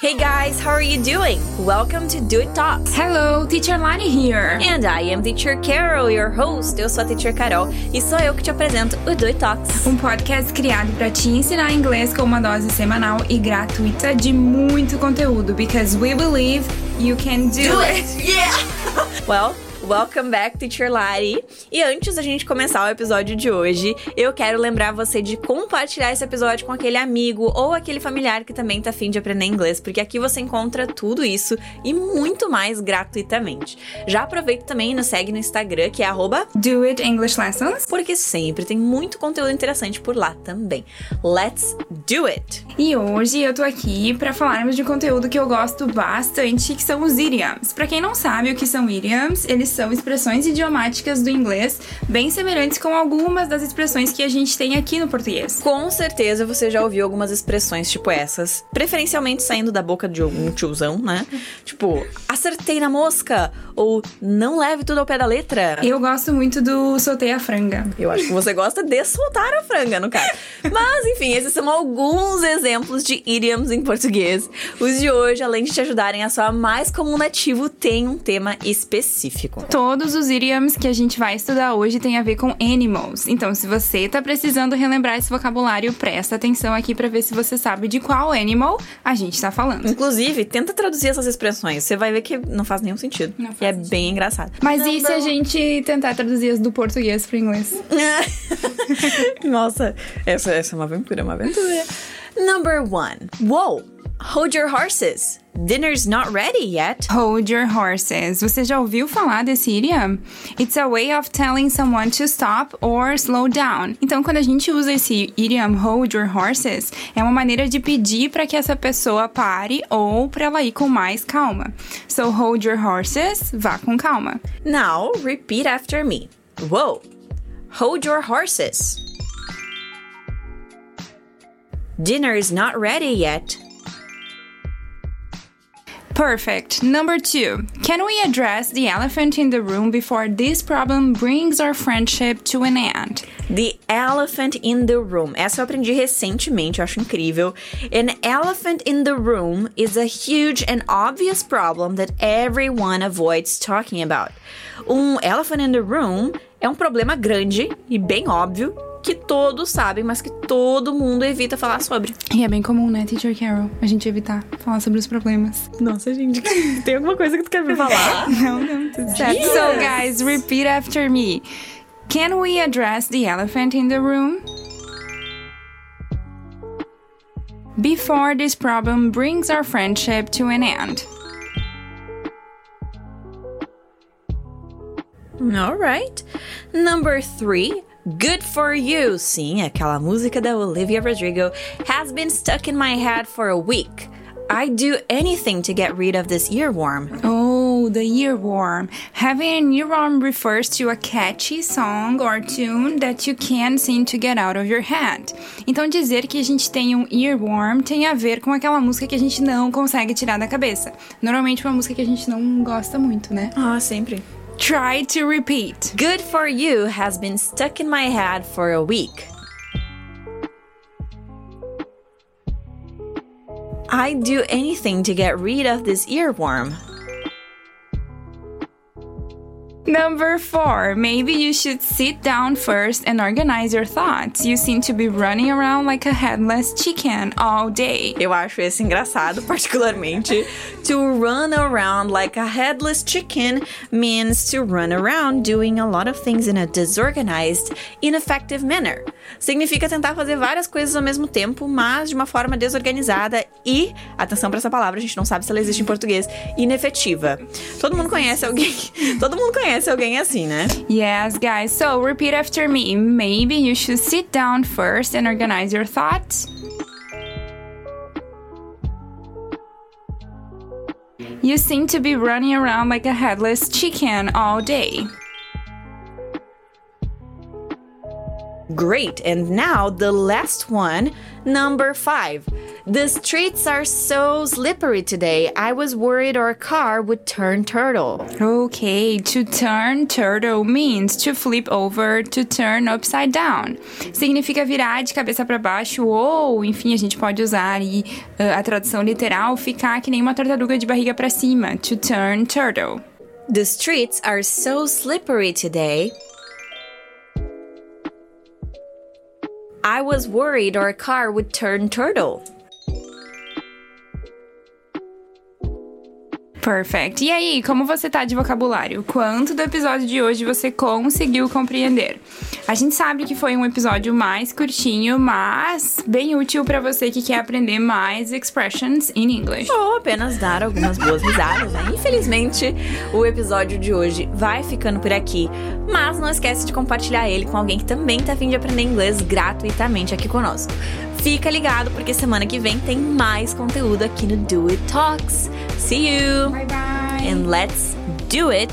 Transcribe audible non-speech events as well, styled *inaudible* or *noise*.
Hey guys, how are you doing? Welcome to Do It Talks. Hello, Teacher Lani here. And I am Teacher Carol, your host. Eu sou a Teacher Carol e sou eu que te apresento o Do It Talks. Um podcast criado para te ensinar inglês com uma dose semanal e gratuita de muito conteúdo, because we believe you can do, Do it. it! Yeah! *laughs* well, Welcome back, Teacher Lari. E antes da gente começar o episódio de hoje, eu quero lembrar você de compartilhar esse episódio com aquele amigo ou aquele familiar que também tá afim de aprender inglês, porque aqui você encontra tudo isso e muito mais gratuitamente. Já aproveita também e nos segue no Instagram, que é arroba Do It English Lessons, porque sempre tem muito conteúdo interessante por lá também. Let's do it! E hoje eu tô aqui para falarmos de um conteúdo que eu gosto bastante, que são os idioms. Para quem não sabe o que são idioms, eles são expressões idiomáticas do inglês, bem semelhantes com algumas das expressões que a gente tem aqui no português. Com certeza você já ouviu algumas expressões tipo essas, preferencialmente saindo da boca de algum tiozão, né? Tipo, acertei na mosca ou não leve tudo ao pé da letra. Eu gosto muito do soltei a franga. Eu acho que você gosta de soltar a franga, no caso. Mas, enfim, esses são alguns exemplos de idioms em português. Os de hoje, além de te ajudarem a soar mais como um nativo, tem um tema específico. Todos os idioms que a gente vai estudar hoje têm a ver com animals. Então, se você tá precisando relembrar esse vocabulário, presta atenção aqui para ver se você sabe de qual animal a gente tá falando. Inclusive, tenta traduzir essas expressões. Você vai ver que não faz nenhum sentido. Não faz e é sentido. bem engraçado. Mas e se a gente tentar traduzir as do português pro inglês? *laughs* Nossa, essa, essa é uma aventura, uma aventura. Number one. Whoa! Hold your horses. Dinner's not ready yet. Hold your horses. Você já ouviu falar desse idiom? It's a way of telling someone to stop or slow down. Então, quando a gente usa esse idiom hold your horses, é uma maneira de pedir para que essa pessoa pare ou para ela ir com mais calma. So hold your horses, vá com calma. Now, repeat after me. Whoa! Hold your horses. Dinner is not ready yet. Perfect. Number two, can we address the elephant in the room before this problem brings our friendship to an end? The elephant in the room. Essa eu aprendi recentemente, eu acho incrível. An elephant in the room is a huge and obvious problem that everyone avoids talking about. Um elephant in the room é um problema grande e bem óbvio que todos sabem, mas que todo mundo evita falar sobre. E é bem comum, né, Teacher Carol? A gente evitar falar sobre os problemas. Nossa, gente, *laughs* tem alguma coisa que tu quer me falar? *laughs* Não, não, tudo certo. So, guys, repeat after me. Can we address the elephant in the room? Before this problem brings our friendship to an end. All right. Number three. Good for You. Sim, aquela música da Olivia Rodrigo has been stuck in my head for a week. I'd do anything to get rid of this earworm. Oh, the earworm. Having an earworm refers to a catchy song or tune that you can't seem to get out of your head. Então, dizer que a gente tem um earworm tem a ver com aquela música que a gente não consegue tirar da cabeça. Normalmente, uma música que a gente não gosta muito, né? Ah, sempre. Try to repeat. Good for You has been stuck in my head for a week. I'd do anything to get rid of this earworm. Number four, maybe you should sit down first and organize your thoughts. You seem to be running around like a headless chicken all day. Eu acho esse engraçado, *laughs* particularmente. to run around like a headless chicken means to run around doing a lot of things in a disorganized, ineffective manner. Significa tentar fazer várias coisas ao mesmo tempo, mas de uma forma desorganizada e, atenção para essa palavra, a gente não sabe se ela existe em português, inefetiva. Todo mundo conhece alguém, *laughs* todo mundo conhece alguém assim, né? Yes, guys, so repeat after me. Maybe you should sit down first and organize your thoughts. You seem to be running around like a headless chicken all day. Great. And now the last one, number five. The streets are so slippery today. I was worried our car would turn turtle. Okay, to turn turtle means to flip over, to turn upside down. Significa virar de cabeça para baixo ou, enfim, a gente pode usar uh, a tradução literal, ficar que nem uma tartaruga de barriga para cima, to turn turtle. The streets are so slippery today. I was worried our car would turn turtle. Perfect. E aí, como você tá de vocabulário? Quanto do episódio de hoje você conseguiu compreender? A gente sabe que foi um episódio mais curtinho, mas bem útil para você que quer aprender mais expressions in English. Ou apenas dar algumas boas risadas, né? Infelizmente, o episódio de hoje vai ficando por aqui, mas não esquece de compartilhar ele com alguém que também tá afim de aprender inglês gratuitamente aqui conosco. Fica ligado porque semana que vem tem mais conteúdo aqui no Do It Talks. See you! Bye bye! And let's do it